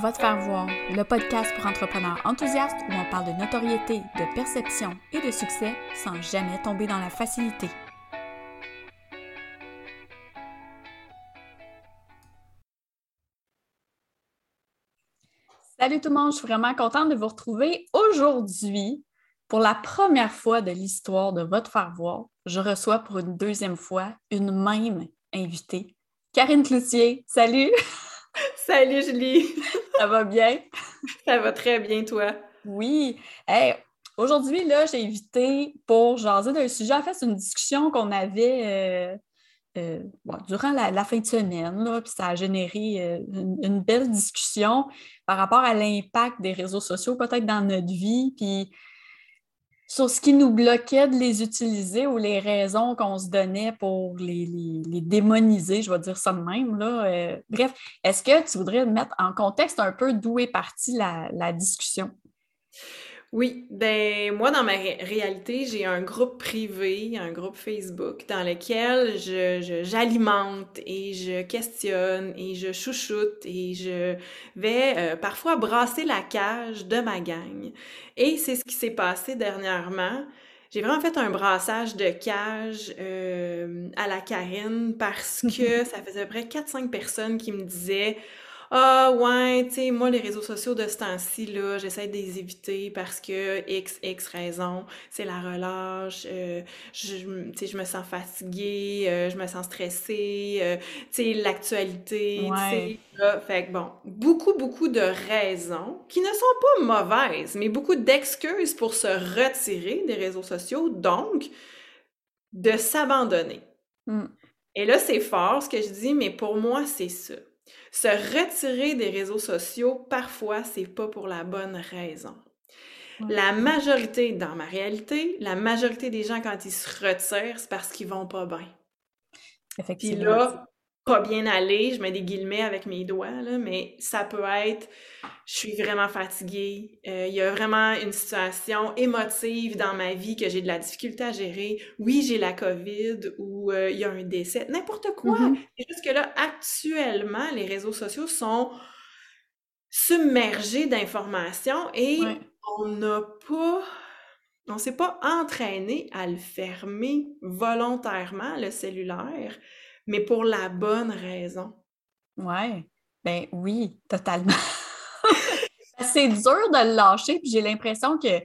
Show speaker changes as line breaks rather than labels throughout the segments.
Va te faire voir, le podcast pour entrepreneurs enthousiastes où on parle de notoriété, de perception et de succès sans jamais tomber dans la facilité. Salut tout le monde, je suis vraiment contente de vous retrouver aujourd'hui. Pour la première fois de l'histoire de votre faire voir, je reçois pour une deuxième fois une même invitée, Karine Cloutier. Salut!
Salut Julie!
Ça va bien?
Ça va très bien, toi?
Oui. Aujourd'hui, là, j'ai invité pour jaser d'un sujet. En fait, c'est une discussion qu'on avait euh, euh, durant la, fin de semaine, là, puis ça a généré euh, une, belle discussion par rapport à l'impact des réseaux sociaux, peut-être dans notre vie, puis sur ce qui nous bloquait de les utiliser ou les raisons qu'on se donnait pour les, démoniser, je vais dire ça de même. Là. Euh, bref, est-ce que tu voudrais mettre en contexte un peu d'où est partie la discussion?
Oui, ben moi dans ma réalité, j'ai un groupe privé, un groupe Facebook dans lequel je, j'alimente et je questionne et je chouchoute et je vais euh, parfois brasser la cage de ma gang. Et c'est ce qui s'est passé dernièrement. J'ai vraiment fait un brassage de cage euh, à la Karine parce que ça faisait à peu près 4-5 personnes qui me disaient ah ouais, tu sais, moi, les réseaux sociaux de ce temps-ci, là, j'essaie de les éviter parce que X, X raison, c'est la relâche, euh, je, tu sais, je me sens fatiguée, euh, je me sens stressée, euh, tu sais, l'actualité, tu sais, fait que bon, beaucoup, beaucoup de raisons qui ne sont pas mauvaises, mais beaucoup d'excuses pour se retirer des réseaux sociaux, donc de s'abandonner. Mm. Et là, c'est fort ce que je dis, mais pour moi, c'est ça. Se retirer des réseaux sociaux, parfois, c'est pas pour la bonne raison. La majorité, dans ma réalité, la majorité des gens, quand ils se retirent, c'est parce qu'ils vont pas bien. Effectivement. Puis là, pas bien aller, je mets des guillemets avec mes doigts, là, mais ça peut être je suis vraiment fatiguée, euh, il y a vraiment une situation émotive dans ma vie que j'ai de la difficulté à gérer. Oui, j'ai la COVID ou euh, il y a un décès, n'importe quoi. Mm-hmm. C'est juste que là, actuellement, les réseaux sociaux sont submergés d'informations et on n'a pas on s'est pas entraîné à le fermer volontairement, le cellulaire mais pour la bonne raison.
Ouais, ben oui, totalement. c'est dur de le lâcher, puis j'ai l'impression que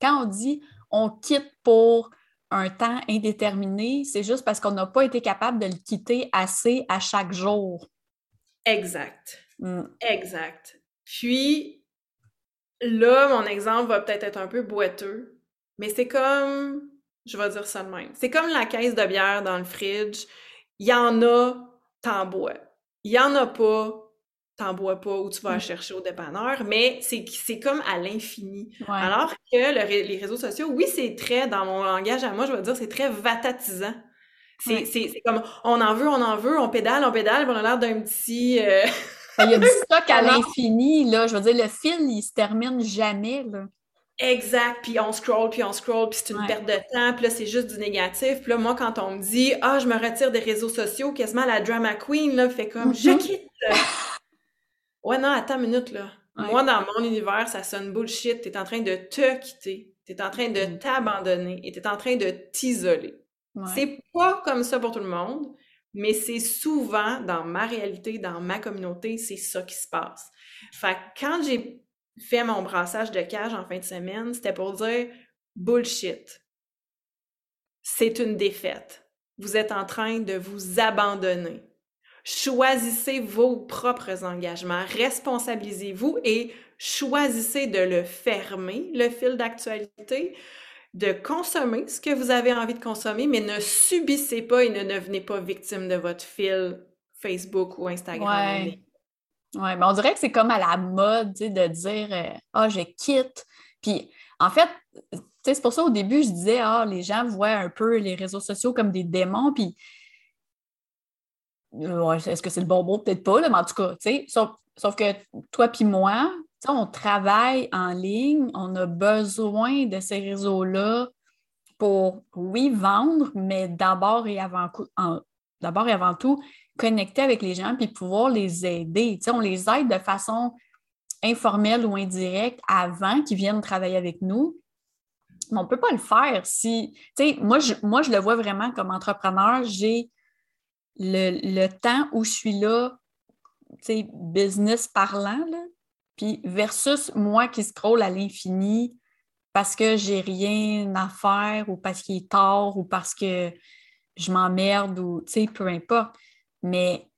quand on dit on quitte pour un temps indéterminé, c'est juste parce qu'on n'a pas été capable de le quitter assez à chaque jour.
Exact. Mm. Exact. Puis là, mon exemple va peut-être être un peu boiteux, mais c'est comme, je vais dire ça de même, c'est comme la caisse de bière dans le fridge il y en a, t'en bois. Il y en a pas, t'en bois pas ou tu vas mmh. chercher au dépanneur, mais c'est comme à l'infini. Alors que les réseaux sociaux, oui, c'est très, dans mon langage à moi, je vais dire, c'est très vatatisant. C'est comme, on en veut, on en veut, on pédale, on pédale, on a l'air d'un petit... Euh,
il y a du stock à l'infini, là. Je veux dire, le fil, il se termine jamais, là.
Exact, puis on scroll, puis on scroll, puis c'est une perte de temps, puis là, c'est juste du négatif. Puis là, moi, quand on me dit « Ah, je me retire des réseaux sociaux, quasiment la drama queen, là, fait comme Je mm-hmm. quitte! » Ouais, non, attends une minute, là. Moi, dans mon univers, ça sonne bullshit. T'es en train de te quitter, t'es en train de mm. t'abandonner et t'es en train de t'isoler. C'est pas comme ça pour tout le monde, mais c'est souvent, dans ma réalité, dans ma communauté, c'est ça qui se passe. Fait que quand j'ai fait mon brassage de cage en fin de semaine, c'était pour dire bullshit. C'est une défaite. Vous êtes en train de vous abandonner. Choisissez vos propres engagements, responsabilisez-vous et choisissez de le fermer, le fil d'actualité, de consommer ce que vous avez envie de consommer, mais ne subissez pas et ne devenez pas victime de votre fil Facebook ou Instagram.
Oui, mais on dirait que c'est comme à la mode de dire euh, Ah, je quitte. Puis en fait, c'est pour ça au début, je disais Ah, les gens voient un peu les réseaux sociaux comme des démons. Puis est-ce que c'est le bon mot? Peut-être pas, mais en tout cas, sauf, sauf que toi puis moi, on travaille en ligne, on a besoin de ces réseaux-là pour, oui, vendre, mais d'abord et avant, d'abord et avant tout, connecter avec les gens puis pouvoir les aider. on les aide de façon informel ou indirect avant qu'ils viennent travailler avec nous. Mais on ne peut pas le faire si, moi je, moi, je le vois vraiment comme entrepreneur, j'ai le, temps où je suis là, business parlant, là, puis versus moi qui scroll à l'infini parce que j'ai rien à faire ou parce qu'il est tard ou parce que je m'emmerde ou, peu importe. Mais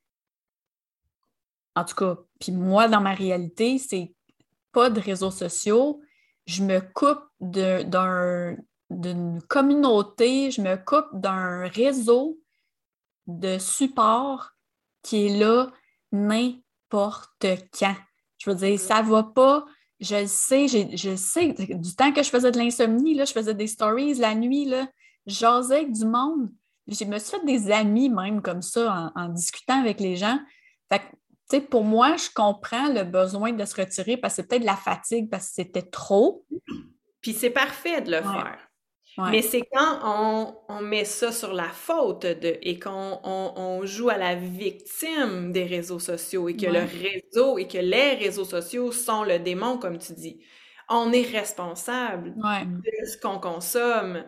en tout cas, puis moi, dans ma réalité, c'est pas de réseaux sociaux. Je me coupe d'une communauté, je me coupe d'un réseau de support qui est là n'importe quand. Je veux dire, ça va pas. Je le sais, je sais, du temps que je faisais de l'insomnie, je faisais des stories la nuit, là, jasais avec du monde. Je me suis fait des amis même comme ça en, discutant avec les gens. Fait pour moi, je comprends le besoin de se retirer parce que c'est peut-être de la fatigue, parce que c'était trop.
Puis c'est parfait de le faire. Mais c'est quand on, met ça sur la faute de, et qu'on on, joue à la victime des réseaux sociaux et que le réseau et que les réseaux sociaux sont le démon, comme tu dis. On est responsable de ce qu'on consomme.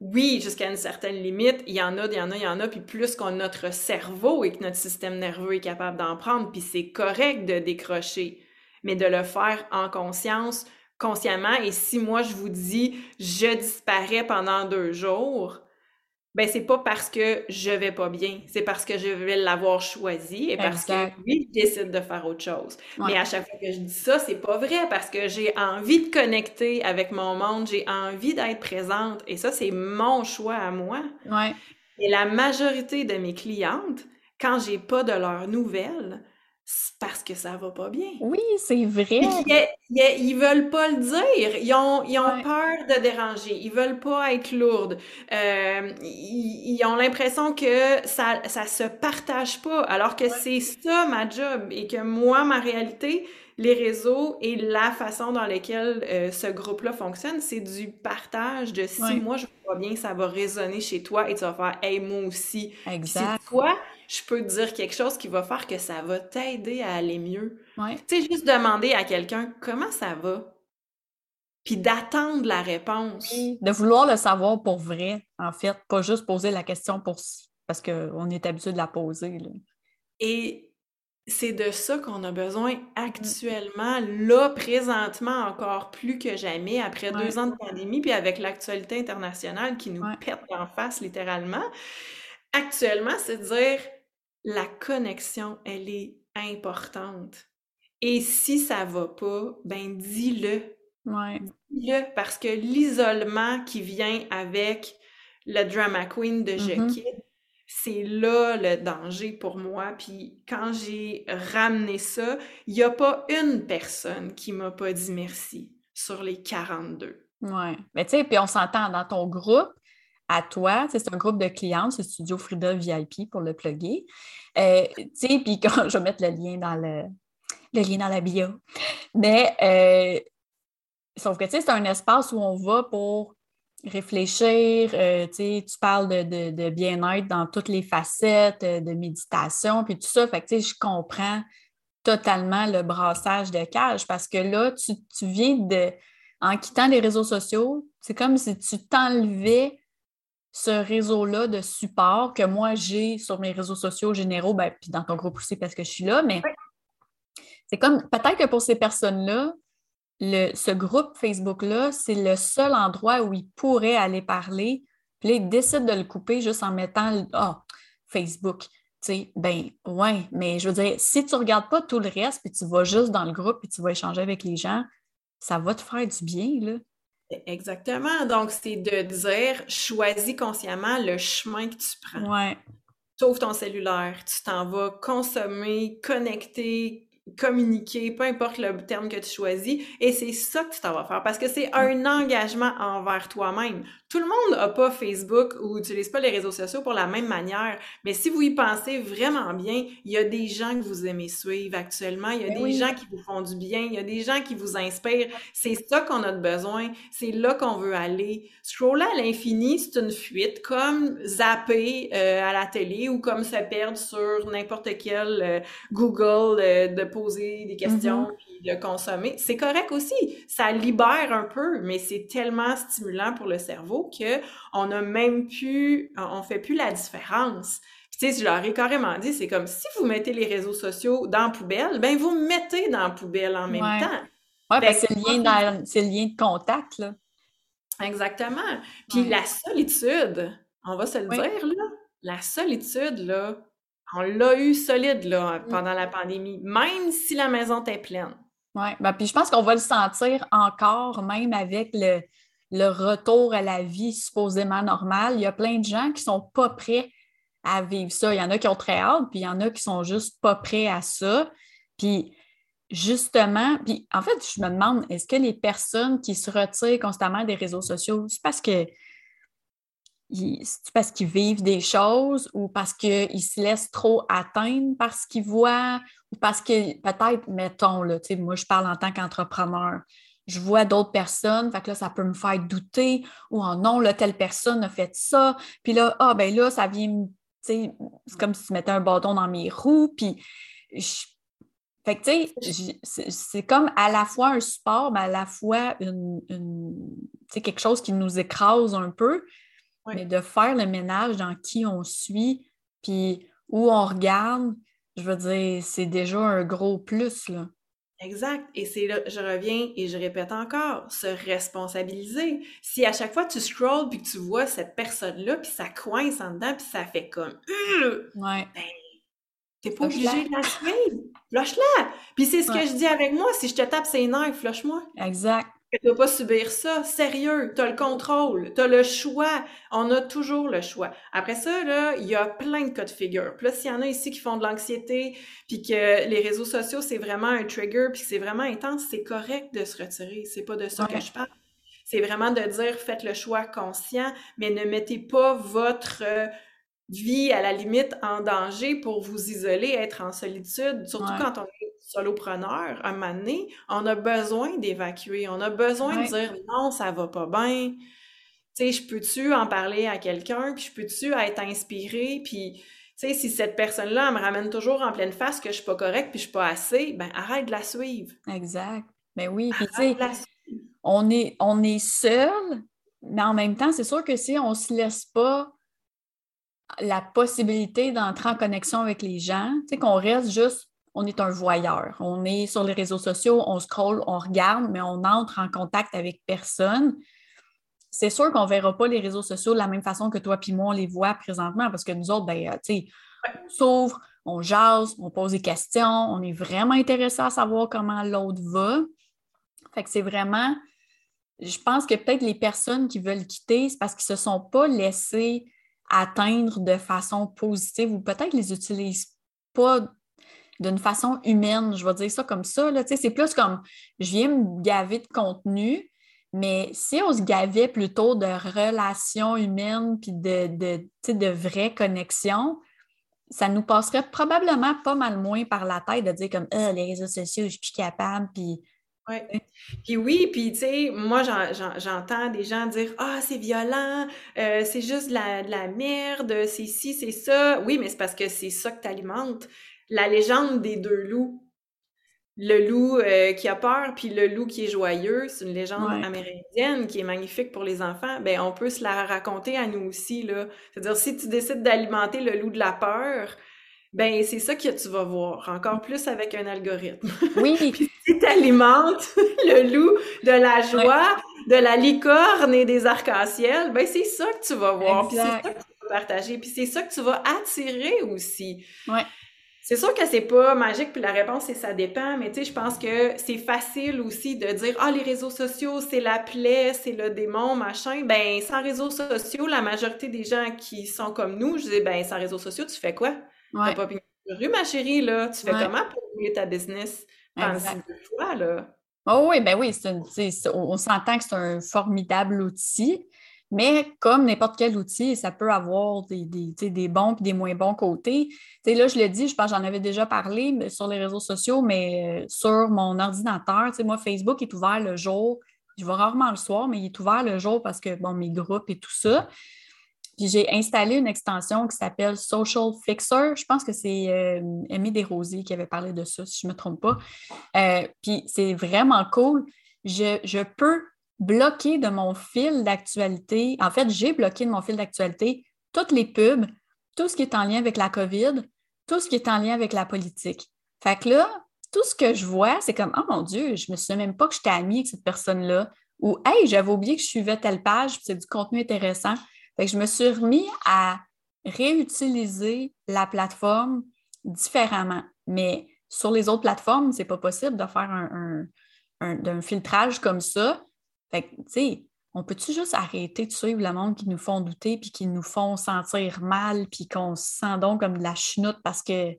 Oui, jusqu'à une certaine limite, il y en a, il y en a, il y en a, puis plus qu'on notre cerveau et que notre système nerveux est capable d'en prendre, puis c'est correct de décrocher, mais de le faire en conscience, consciemment. Et si moi, je vous dis, je disparais pendant deux jours, ben c'est pas parce que je vais pas bien, c'est parce que je vais l'avoir choisi et parce que je décide de faire autre chose. Mais à chaque fois que je dis ça, c'est pas vrai parce que j'ai envie de connecter avec mon monde, j'ai envie d'être présente et ça c'est mon choix à moi.
Ouais.
Et la majorité de mes clientes, quand j'ai pas de leurs nouvelles, parce que ça va pas bien.
Oui, c'est vrai.
Ils, veulent pas le dire. Ils ont, ils ont peur de déranger. Ils veulent pas être lourdes. Euh, ils, ont l'impression que ça, ça se partage pas. Alors que c'est ça ma job et que moi, ma réalité, les réseaux et la façon dans laquelle euh, ce groupe-là fonctionne, c'est du partage de si moi je vois bien, ça va résonner chez toi et tu vas faire Hey, moi aussi.
Exact.
Si toi, je peux te dire quelque chose qui va faire que ça va t'aider à aller mieux.
Ouais.
Tu sais, juste demander à quelqu'un comment ça va. Puis d'attendre la réponse.
De vouloir le savoir pour vrai, en fait, pas juste poser la question pour parce qu'on est habitué de la poser.
Et c'est de ça qu'on a besoin actuellement, là, présentement, encore plus que jamais, après deux ans de pandémie, puis avec l'actualité internationale qui nous pète en face, littéralement. Actuellement, c'est de dire la connexion, elle est importante. Et si ça va pas, ben dis-le. Dis-le parce que l'isolement qui vient avec le drama queen de Je mm-hmm. c'est là le danger pour moi. Puis quand j'ai ramené ça, il n'y a pas une personne qui m'a pas dit merci sur les 42.
Oui. Mais tu sais, puis on s'entend dans ton groupe, à toi. C'est un groupe de clientes, c'est Studio Frida VIP pour le plugger. Euh, puis quand je vais mettre le lien dans le, lien dans la bio. Mais euh, sauf que c'est un espace où on va pour réfléchir. Euh, tu parles de, bien-être dans toutes les facettes, de méditation, puis tout ça. Fait je comprends totalement le brassage de cage parce que là, tu, tu viens de. En quittant les réseaux sociaux, c'est comme si tu t'enlevais ce réseau-là de support que moi j'ai sur mes réseaux sociaux généraux, ben, puis dans ton groupe aussi parce que je suis là, mais c'est comme peut-être que pour ces personnes-là, ce groupe Facebook-là, c'est le seul endroit où ils pourraient aller parler. Puis là, ils décident de le couper juste en mettant Ah, Facebook. Tu sais, ben ouais, mais je veux dire, si tu ne regardes pas tout le reste, puis tu vas juste dans le groupe, puis tu vas échanger avec les gens, ça va te faire du bien, là.
Exactement. Donc, c'est de dire, choisis consciemment le chemin que tu prends.
Ouais.
Sauve ton cellulaire, tu t'en vas consommer, connecter, communiquer, peu importe le terme que tu choisis, et c'est ça que tu t'en vas faire, parce que c'est un engagement envers toi-même. Tout le monde n'a pas Facebook ou n'utilise pas les réseaux sociaux pour la même manière. Mais si vous y pensez vraiment bien, il y a des gens que vous aimez suivre actuellement. Il y a ben des gens qui vous font du bien. Il y a des gens qui vous inspirent. C'est ça qu'on a besoin. C'est là qu'on veut aller. Scroller à l'infini, c'est une fuite, comme zapper euh, à la télé ou comme se perdre sur n'importe quel euh, Google euh, de poser des questions mm-hmm. puis de consommer. C'est correct aussi. Ça libère un peu, mais c'est tellement stimulant pour le cerveau que on a même plus, on fait plus la différence. tu sais, je leur ai carrément dit, c'est comme si vous mettez les réseaux sociaux dans la poubelle, ben vous mettez dans la poubelle en même temps.
Oui, parce que c'est le, lien c'est le lien de contact, là.
Exactement. Puis la solitude, on va se le dire, là, la solitude, là, on l'a eu solide, là, mm. pendant la pandémie, même si la maison était pleine.
Oui, ben, puis je pense qu'on va le sentir encore, même avec le, le retour à la vie supposément normale. Il y a plein de gens qui ne sont pas prêts à vivre ça. Il y en a qui ont très hâte, puis il y en a qui sont juste pas prêts à ça. Puis justement, puis en fait, je me demande, est-ce que les personnes qui se retirent constamment des réseaux sociaux, c'est parce que parce qu'ils vivent des choses ou parce qu'ils se laissent trop atteindre par ce qu'ils voient ou parce que peut-être, mettons, là, moi je parle en tant qu'entrepreneur, je vois d'autres personnes, fait que là, ça peut me faire douter ou oh non, là, telle personne a fait ça, puis là, ah ben là, ça vient, c'est comme si tu mettais un bâton dans mes roues, puis je fait que, tu sais, c'est comme à la fois un support, mais à la fois une, quelque chose qui nous écrase un peu. Mais de faire le ménage dans qui on suit, puis où on regarde, je veux dire, c'est déjà un gros plus, là.
Exact. Et c'est là, je reviens et je répète encore, se responsabiliser. Si à chaque fois tu scrolls puis que tu vois cette personne-là, puis ça coince en dedans, puis ça fait comme...
Ouais.
Ben, T'es pas obligé de la suivre. Flush-la! Puis c'est ce que je dis avec moi. Si je te tape ses nerfs, flush-moi.
Exact.
Tu vas pas subir ça. Sérieux, tu as le contrôle, tu as le choix. On a toujours le choix. Après ça, là, il y a plein de cas de figure. Plus s'il y en a ici qui font de l'anxiété, puis que les réseaux sociaux, c'est vraiment un trigger, puis que c'est vraiment intense, c'est correct de se retirer. C'est pas de ça que je parle. C'est vraiment de dire, faites le choix conscient, mais ne mettez pas votre... Euh, vie à la limite en danger pour vous isoler, être en solitude, surtout quand on est solopreneur, un moment donné, on a besoin d'évacuer, on a besoin de dire non, ça va pas bien. Tu sais, je peux-tu en parler à quelqu'un, puis je peux-tu être inspiré, puis tu sais, si cette personne-là me ramène toujours en pleine face que je suis pas correcte puis je suis pas assez, ben arrête de la suivre.
Exact. Ben oui, puis tu sais, on est, on est seul, mais en même temps, c'est sûr que si on se laisse pas la possibilité d'entrer en connexion avec les gens, tu sais, qu'on reste juste, on est un voyeur. On est sur les réseaux sociaux, on scrolle, on regarde, mais on entre en contact avec personne. C'est sûr qu'on ne verra pas les réseaux sociaux de la même façon que toi et moi, on les voit présentement, parce que nous autres, ben, euh, tu sais, on s'ouvre, on jase, on pose des questions, on est vraiment intéressé à savoir comment l'autre va. Fait que c'est vraiment, je pense que peut-être les personnes qui veulent quitter, c'est parce qu'ils ne se sont pas laissés atteindre de façon positive ou peut-être les utilisent pas d'une façon humaine, je vais dire ça comme ça. C'est plus comme je viens me gaver de contenu, mais si on se gavait plutôt de relations humaines puis de, de, de vraies connexions, ça nous passerait probablement pas mal moins par la tête de dire comme ah, les réseaux sociaux, je suis plus capable, puis
oui. Puis oui, puis tu sais, moi j'entends des gens dire Ah, c'est violent, euh, c'est juste de la, de la merde, c'est ci, c'est ça. Oui, mais c'est parce que c'est ça que tu alimentes. La légende des deux loups. Le loup euh, qui a peur, puis le loup qui est joyeux, c'est une légende amérindienne qui est magnifique pour les enfants. Ben, on peut se la raconter à nous aussi, là. C'est-à-dire, si tu décides d'alimenter le loup de la peur, ben c'est ça que tu vas voir, encore plus avec un algorithme.
Oui.
Puis si tu alimentes le loup de la joie, de la licorne et des arcs-en-ciel, ben c'est ça que tu vas voir, puis c'est ça que tu vas partager, puis c'est ça que tu vas attirer aussi.
Ouais.
C'est sûr que c'est pas magique, puis la réponse c'est ça dépend, mais tu sais, je pense que c'est facile aussi de dire ah les réseaux sociaux c'est la plaie, c'est le démon, machin. Ben sans réseaux sociaux, la majorité des gens qui sont comme nous, je dis ben sans réseaux sociaux tu fais quoi? T'as pas rue, ma chérie, là. Tu fais comment pour oublier ta business? Pense deux fois, là.
Oh oui, ben oui, on, s'entend que c'est un formidable outil, Mais comme n'importe quel outil, ça peut avoir des, des, bons et des moins bons côtés. là, je l'ai dit, je pense j'en avais déjà parlé sur les réseaux sociaux, mais euh, sur mon ordinateur, moi, Facebook est ouvert le jour. Je vais rarement le soir, mais il est ouvert le jour parce que, bon, mes groupes et tout ça. Puis j'ai installé une extension qui s'appelle Social Fixer. Je pense que c'est euh, Aimé Desrosiers qui avait parlé de ça, si je ne me trompe pas. Euh, puis c'est vraiment cool. Je, je, peux bloquer de mon fil d'actualité. En fait, j'ai bloqué de mon fil d'actualité toutes les pubs, tout ce qui est en lien avec la COVID, tout ce qui est en lien avec la politique. Fait que là, tout ce que je vois, c'est comme Oh mon Dieu, je me souviens même pas que j'étais amie avec cette personne-là. Ou Hey, j'avais oublié que je suivais telle page, c'est du contenu intéressant. Fait que je me suis remis à réutiliser la plateforme différemment. Mais sur les autres plateformes, c'est pas possible de faire un, filtrage comme ça. Fait que, tu sais, on peut-tu juste arrêter de suivre le monde qui nous font douter puis qui nous font sentir mal puis qu'on se sent donc comme de la chenoute parce que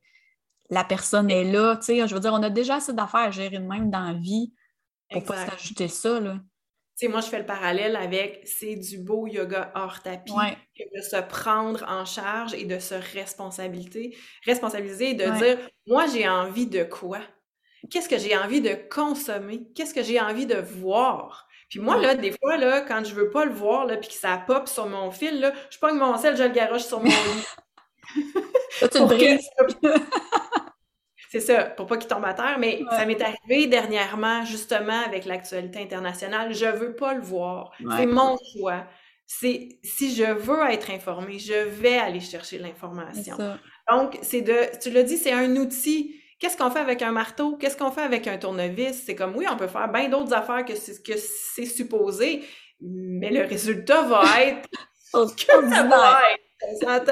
la personne est là, tu sais, je veux dire, on a déjà assez d'affaires à gérer de même dans la vie pour pas s'ajouter ça, là
sais, moi, je fais le parallèle avec c'est du beau yoga hors tapis, de se prendre en charge et de se responsabiliser, responsabiliser et de dire, moi, j'ai envie de quoi? Qu'est-ce que j'ai envie de consommer? Qu'est-ce que j'ai envie de voir? Puis moi, là, des fois, là, quand je veux pas le voir, là, puis que ça pop sur mon fil, là, je pogne mon sel, je le garoche sur mon lit. C'est ça, pour pas qu'il tombe à terre, mais ça m'est arrivé dernièrement, justement, avec l'actualité internationale. Je veux pas le voir. C'est mon choix. C'est si je veux être informée, je vais aller chercher l'information. Donc, c'est de, tu l'as dit, c'est un outil. Qu'est-ce qu'on fait avec un marteau? Qu'est-ce qu'on fait avec un tournevis? C'est comme, oui, on peut faire bien d'autres affaires que c'est que c'est supposé, mais le résultat va être que ça va être.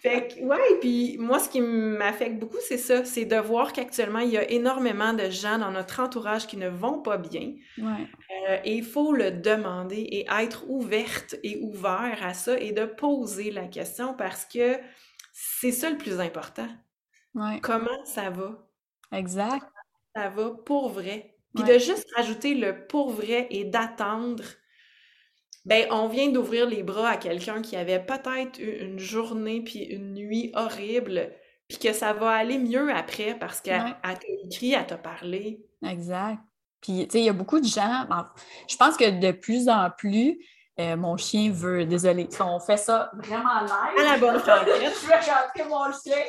Fait que, ouais, puis moi, ce qui m'affecte beaucoup, c'est ça, c'est de voir qu'actuellement, il y a énormément de gens dans notre entourage qui ne vont pas bien.
Ouais.
Euh, et il faut le demander et être ouverte et ouvert à ça et de poser la question parce que c'est ça le plus important.
Ouais.
Comment ça va?
Exact.
Ça va pour vrai? Puis de juste rajouter le pour vrai et d'attendre ben, on vient d'ouvrir les bras à quelqu'un qui avait peut-être eu une journée puis une nuit horrible, puis que ça va aller mieux après parce qu'elle t'a écrit, elle t'a parlé.
Exact. Puis, tu sais, il y a beaucoup de gens, je pense que de plus en plus, euh, mon chien veut, désolé, on fait ça vraiment live.
À la bonne
Je vais chanter mon chien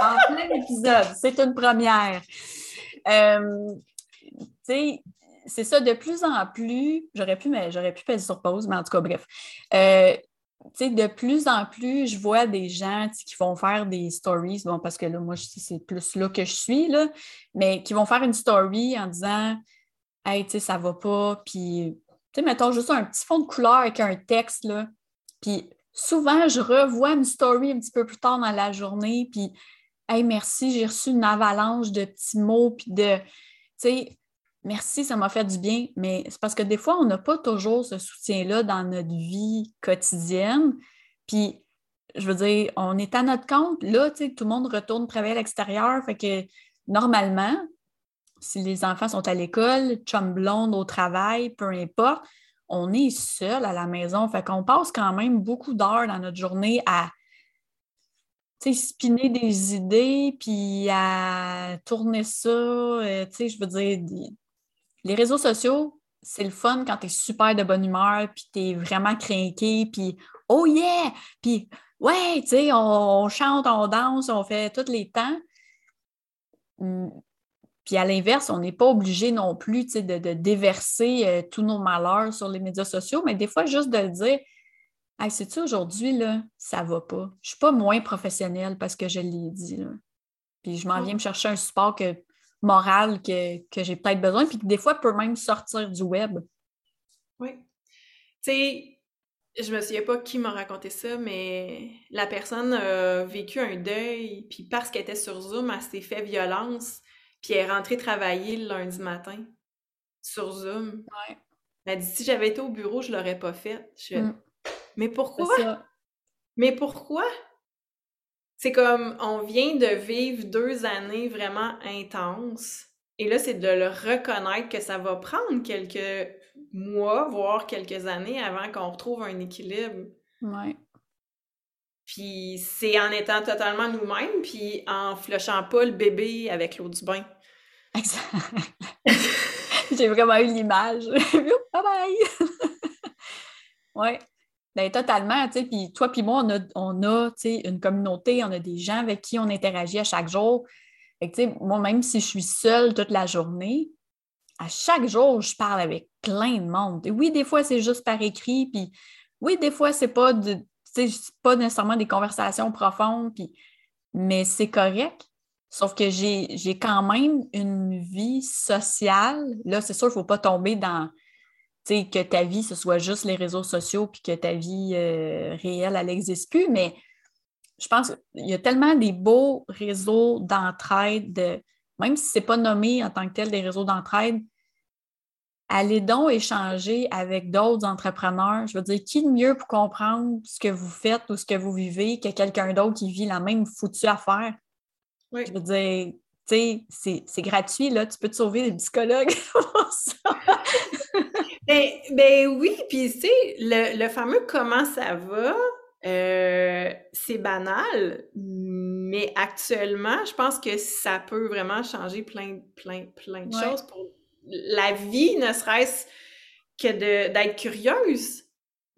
en plein épisode. C'est une première. Euh, tu sais, c'est ça, de plus en plus, j'aurais pu, mais j'aurais pu passer sur pause, mais en tout cas, bref. Euh, de plus en plus, je vois des gens qui vont faire des stories, bon, parce que là, moi, c'est plus là que je suis, là, mais qui vont faire une story en disant Hey, tu sais, ça va pas, puis, tu sais, mettons juste un petit fond de couleur avec un texte, là. Puis souvent, je revois une story un petit peu plus tard dans la journée, puis Hey, merci, j'ai reçu une avalanche de petits mots, puis de. Tu sais, merci, ça m'a fait du bien, mais c'est parce que des fois, on n'a pas toujours ce soutien-là dans notre vie quotidienne. Puis, je veux dire, on est à notre compte. Là, tu sais, tout le monde retourne travailler à l'extérieur. Fait que normalement, si les enfants sont à l'école, chum blonde au travail, peu importe, on est seul à la maison. Fait qu'on passe quand même beaucoup d'heures dans notre journée à spinner des idées, puis à tourner ça, euh, je veux dire, les réseaux sociaux, c'est le fun quand tu es super de bonne humeur, puis tu es vraiment craqué, puis oh yeah! Puis ouais, tu sais, on, chante, on danse, on fait tous les temps. Puis à l'inverse, on n'est pas obligé non plus de, de, déverser euh, tous nos malheurs sur les médias sociaux, mais des fois, juste de le dire Hey, sais-tu, aujourd'hui, là, ça va pas. Je suis pas moins professionnelle parce que je l'ai dit. Là. Puis je m'en viens me chercher un support que morale que, j'ai peut-être besoin, puis que des fois peut même sortir du web.
Oui. Tu sais, je me souviens pas qui m'a raconté ça, mais la personne a vécu un deuil, puis parce qu'elle était sur Zoom, elle s'est fait violence, puis elle est rentrée travailler le lundi matin sur Zoom.
Ouais.
Elle a dit si j'avais été au bureau, je l'aurais pas fait. Mm. Mais pourquoi? Mais pourquoi? C'est comme, on vient de vivre deux années vraiment intenses. Et là, c'est de le reconnaître que ça va prendre quelques mois, voire quelques années avant qu'on retrouve un équilibre.
Ouais.
Puis c'est en étant totalement nous-mêmes, puis en flushant pas le bébé avec l'eau du bain.
J'ai vraiment eu l'image. bye bye! oui. Ben, totalement, tu sais, puis toi puis moi, on a, on a une communauté, on a des gens avec qui on interagit à chaque jour. Fait que, moi, même si je suis seule toute la journée, à chaque jour, je parle avec plein de monde. Et oui, des fois, c'est juste par écrit, puis oui, des fois, c'est pas pas nécessairement des conversations profondes, mais c'est correct. Sauf que j'ai quand même une vie sociale. Là, c'est sûr, il ne faut pas tomber dans que ta vie, ce soit juste les réseaux sociaux puis que ta vie euh, réelle, elle n'existe plus. Mais je pense qu'il y a tellement des beaux réseaux d'entraide, de, même si ce n'est pas nommé en tant que tel des réseaux d'entraide, allez donc échanger avec d'autres entrepreneurs. Je veux dire, qui de mieux pour comprendre ce que vous faites ou ce que vous vivez que quelqu'un d'autre qui vit la même foutue affaire? Je veux dire, tu sais, c'est gratuit, là. Tu peux te sauver des psychologues pour ça.
ben, ben, oui, puis tu sais, le, fameux comment ça va, euh, c'est banal, mais actuellement, je pense que ça peut vraiment changer plein, plein, plein de choses pour la vie, ne serait-ce que d'être curieuse,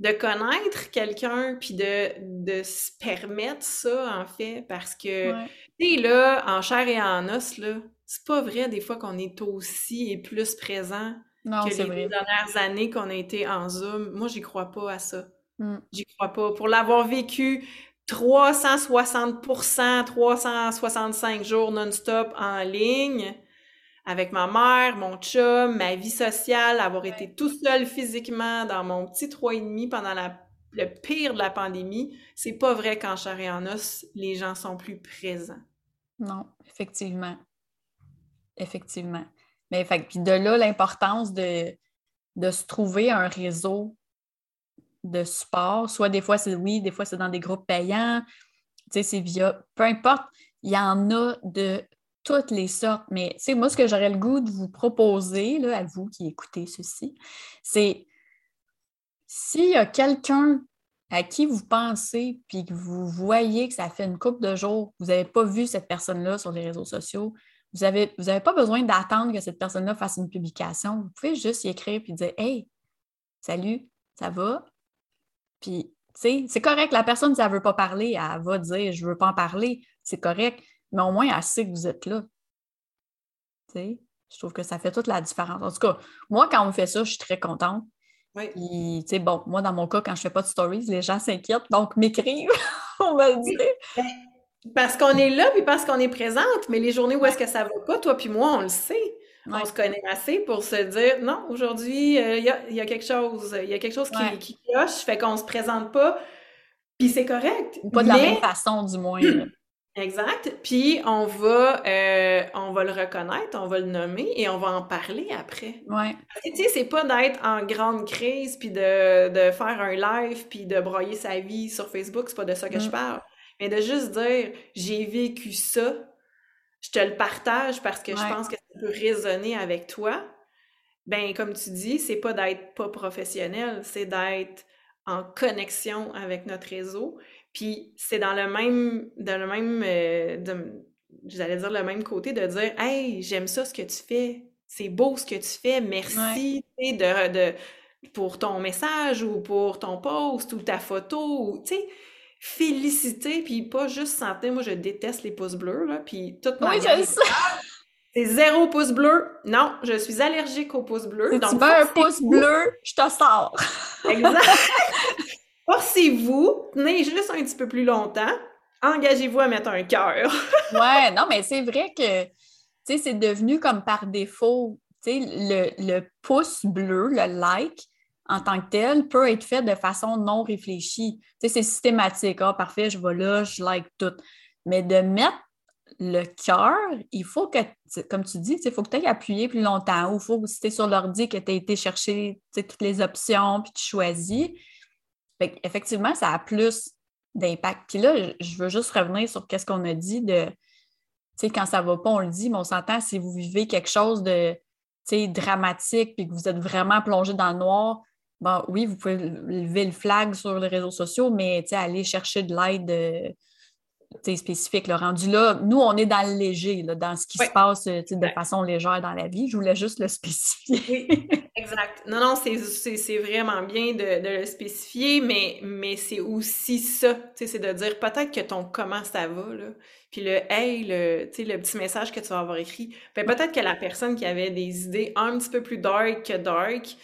de connaître quelqu'un, puis de, de se permettre ça, en fait, parce que, tu sais, là, en chair et en os, là, c'est pas vrai des fois qu'on est aussi et plus présent que les dernières années qu'on a été en Zoom. Moi, j'y crois pas à ça. Mm. J'y crois pas. Pour l'avoir vécu 360% 365 jours non-stop en ligne, avec ma mère, mon chum, ma vie sociale, avoir été tout seul physiquement dans mon petit trois et demi pendant le pire de la pandémie, c'est pas vrai qu'en chair et en os, les gens sont plus présents.
Non, effectivement. Effectivement. Mais fait, puis de là, l'importance de, de se trouver un réseau de support. Soit des fois, c'est oui, des fois, c'est dans des groupes payants. Tu sais, c'est via. Peu importe, il y en a de toutes les sortes. Mais moi, ce que j'aurais le goût de vous proposer, là, à vous qui écoutez ceci, c'est s'il y a quelqu'un à qui vous pensez, puis que vous voyez que ça fait une couple de jours, vous n'avez pas vu cette personne-là sur les réseaux sociaux, vous n'avez pas besoin d'attendre que cette personne-là fasse une publication. Vous pouvez juste y écrire puis dire Hey, salut, ça va? Puis, tu sais, c'est correct, la personne, si elle ne veut pas parler, elle va dire Je ne veux pas en parler, c'est correct mais au moins, elle sait que vous êtes là. sais, je trouve que ça fait toute la différence. En tout cas, moi, quand on me fait ça, je suis très contente.
Oui.
Puis, bon, moi, dans mon cas, quand je ne fais pas de stories, les gens s'inquiètent, donc m'écrivent, on va le dire. Ben,
parce qu'on est là, puis parce qu'on est présente, mais les journées où est-ce que ça ne va pas, toi puis moi, on le sait. On se connaît assez pour se dire non, aujourd'hui, euh, il y, a, quelque chose, il y a quelque chose qui, qui cloche, fait qu'on ne se présente pas, puis c'est correct.
Pas de la même façon, du moins.
Exact. Puis on va, euh, on va le reconnaître, on va le nommer et on va en parler après.
Ouais.
Tu sais, c'est pas d'être en grande crise puis de, de, faire un live puis de broyer sa vie sur Facebook, c'est pas de ça que je mm. parle. Mais de juste dire j'ai vécu ça, je te le partage parce que je pense que ça peut résonner avec toi. Ben comme tu dis, c'est pas d'être pas professionnel, c'est d'être en connexion avec notre réseau puis c'est dans le même, dans le même, euh, j'allais dire le même côté de dire, hey, j'aime ça ce que tu fais, c'est beau ce que tu fais, merci de, de, pour ton message ou pour ton post ou ta photo, tu sais, féliciter, puis pas juste sentir, moi je déteste les pouces bleus, là, puis toute
ma
Oui, C'est zéro pouce bleu. Non, je suis allergique aux pouces bleus.
Si tu veux un pouce bleu, je te sors.
exact. Forcez-vous, tenez juste un petit peu plus longtemps, engagez-vous à mettre un cœur.
ouais, non, mais c'est vrai que, c'est devenu comme par défaut, le, le pouce bleu, le like, en tant que tel, peut être fait de façon non réfléchie. Tu sais, c'est systématique. Ah, parfait, je vais là, je like tout. Mais de mettre le cœur, il faut que, comme tu dis, il faut que tu ailles appuyer plus longtemps ou il faut si tu es sur l'ordi, que tu aies été chercher toutes les options puis tu choisis effectivement, ça a plus d'impact. Puis là, je veux juste revenir sur ce qu'on a dit de, tu sais, quand ça va pas, on le dit, mais on s'entend si vous vivez quelque chose de, dramatique puis que vous êtes vraiment plongé dans le noir, bon, oui, vous pouvez lever le flag sur les réseaux sociaux, mais aller chercher de l'aide euh, spécifique. Le rendu là, nous, on est dans le léger, dans ce qui se passe euh, de façon légère dans la vie. Je voulais juste le spécifier.
exact. Non, non, c'est vraiment bien de, le spécifier, mais, mais c'est aussi ça. C'est de dire peut-être que ton comment ça va, là, puis le hey, le, le petit message que tu vas avoir écrit, ben, peut-être que la personne qui avait des idées un petit peu plus dark que dark,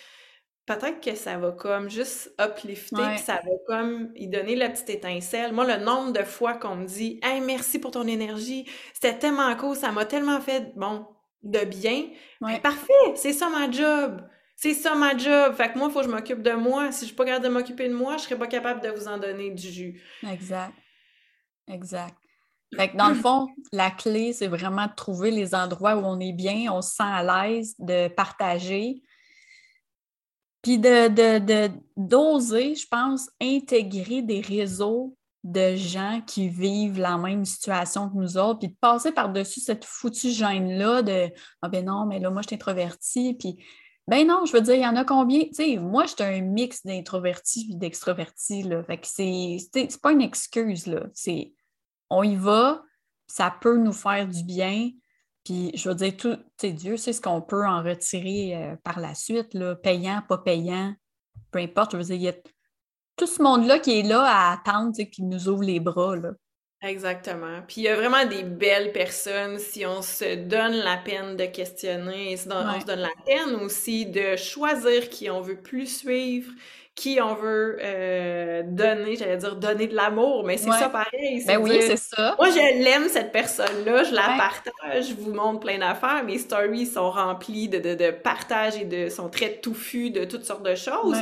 peut-être que ça va comme juste uplifter, puis ça va comme y donner la petite étincelle. Moi, le nombre de fois qu'on me dit Hey, merci pour ton énergie, c'était tellement cool, ça m'a tellement fait bon de bien. Ben, parfait, c'est ça ma job. C'est ça ma job. Fait que moi, il faut que je m'occupe de moi. Si je suis pas capable de m'occuper de moi, je serais pas capable de vous en donner du jus.
Exact. Exact. Fait que dans le fond, la clé, c'est vraiment de trouver les endroits où on est bien, on se sent à l'aise, de partager, puis de, d'oser, je pense, intégrer des réseaux de gens qui vivent la même situation que nous autres, puis de passer par-dessus cette foutue gêne-là de Ah ben non, mais là, moi, je suis introvertie, puis ben non, je veux dire, il y en a combien? Tu sais, moi, je suis un mix d'introvertis et d'extrovertis, là. Fait que c'est, c'est pas une excuse, là. C'est on y va, ça peut nous faire du bien, puis je veux dire, tout, Dieu sait ce qu'on peut en retirer euh, par la suite, là, payant, pas payant, peu importe. Je veux dire, il y a tout ce monde-là qui est là à attendre, qui nous ouvre les bras.
Exactement. Puis il y a vraiment des belles personnes si on se donne la peine de questionner, si on se donne la peine aussi de choisir qui on veut plus suivre, qui on veut euh, donner, j'allais dire donner de l'amour, mais c'est ça pareil.
Ben oui, c'est ça.
Moi, je l'aime, cette personne-là, je la partage, je vous montre plein d'affaires. Mes stories sont remplies de, de, de partage et de sont très touffus de toutes sortes de choses.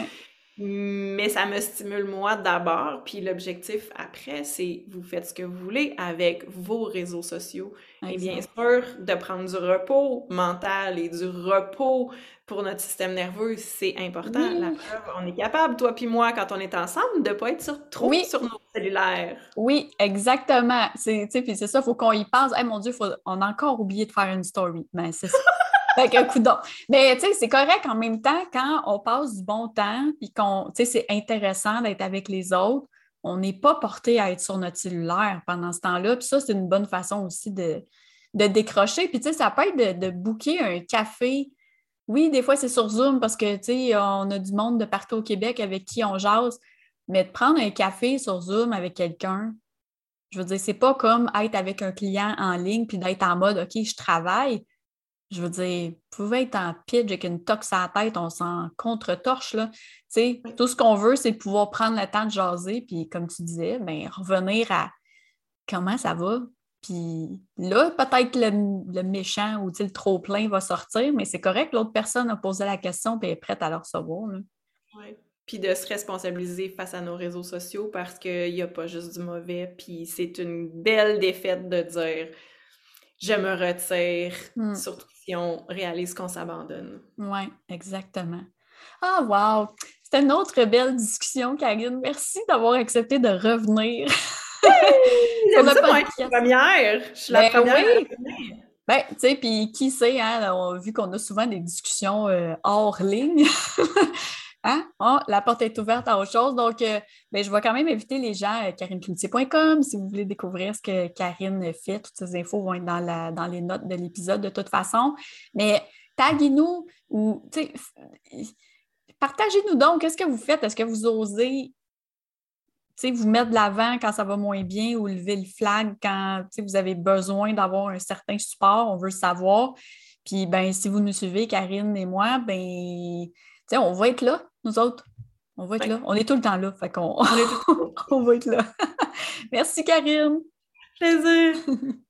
Mais ça me stimule moi d'abord, puis l'objectif après, c'est vous faites ce que vous voulez avec vos réseaux sociaux. Et bien sûr, de prendre du repos mental et du repos pour notre système nerveux, c'est important. La preuve, on est capable, toi puis moi, quand on est ensemble, de pas être sur, trop sur nos cellulaires.
Oui, exactement. C'est, puis c'est ça, il faut qu'on y pense. Eh mon Dieu, on a encore oublié de faire une story. Mais ben, c'est ça. fait un coup Mais tu sais, c'est correct en même temps quand on passe du bon temps puis qu'on, tu sais, c'est intéressant d'être avec les autres. On n'est pas porté à être sur notre cellulaire pendant ce temps-là. Puis ça, c'est une bonne façon aussi de, de décrocher. Puis tu sais, ça peut être de, de booker un café. Oui, des fois, c'est sur Zoom parce que, tu sais, on a du monde de partout au Québec avec qui on jase. Mais de prendre un café sur Zoom avec quelqu'un, je veux dire, c'est pas comme être avec un client en ligne puis d'être en mode OK, je travaille. Je veux dire, vous pouvez être en pitch avec une tox à la tête, on s'en contre-torche. Là. Tout ce qu'on veut, c'est pouvoir prendre le temps de jaser, puis comme tu disais, ben, revenir à comment ça va. Puis là, peut-être le, le, méchant ou le trop-plein va sortir, mais c'est correct, l'autre personne a posé la question et est prête à le recevoir.
Oui. Puis de se responsabiliser face à nos réseaux sociaux parce qu'il n'y a pas juste du mauvais. Puis c'est une belle défaite de dire je me retire, hmm. surtout si on réalise qu'on s'abandonne.
Oui, exactement. Ah, wow! C'était une autre belle discussion, Karine. Merci d'avoir accepté de revenir.
Hey, ça, moi, la première. Je suis la ben première.
Oui. Ben, tu sais, puis qui sait, hein, on, vu qu'on a souvent des discussions euh, hors ligne, Hein? Oh, la porte est ouverte à autre chose. Donc, euh, ben, je vais quand même inviter les gens à karinecloutier.com si vous voulez découvrir ce que Karine fait. Toutes ces infos vont être dans, dans les notes de l'épisode de toute façon. Mais taguez-nous ou partagez-nous donc qu'est-ce que vous faites? Est-ce que vous osez vous mettre de l'avant quand ça va moins bien ou lever le flag quand vous avez besoin d'avoir un certain support, on veut le savoir? Puis ben, si vous nous suivez, Karine et moi, ben on va être là, nous autres. On va être là. On est tout le temps là. Fait qu'on on va être là. Merci, Karine.
Plaisir.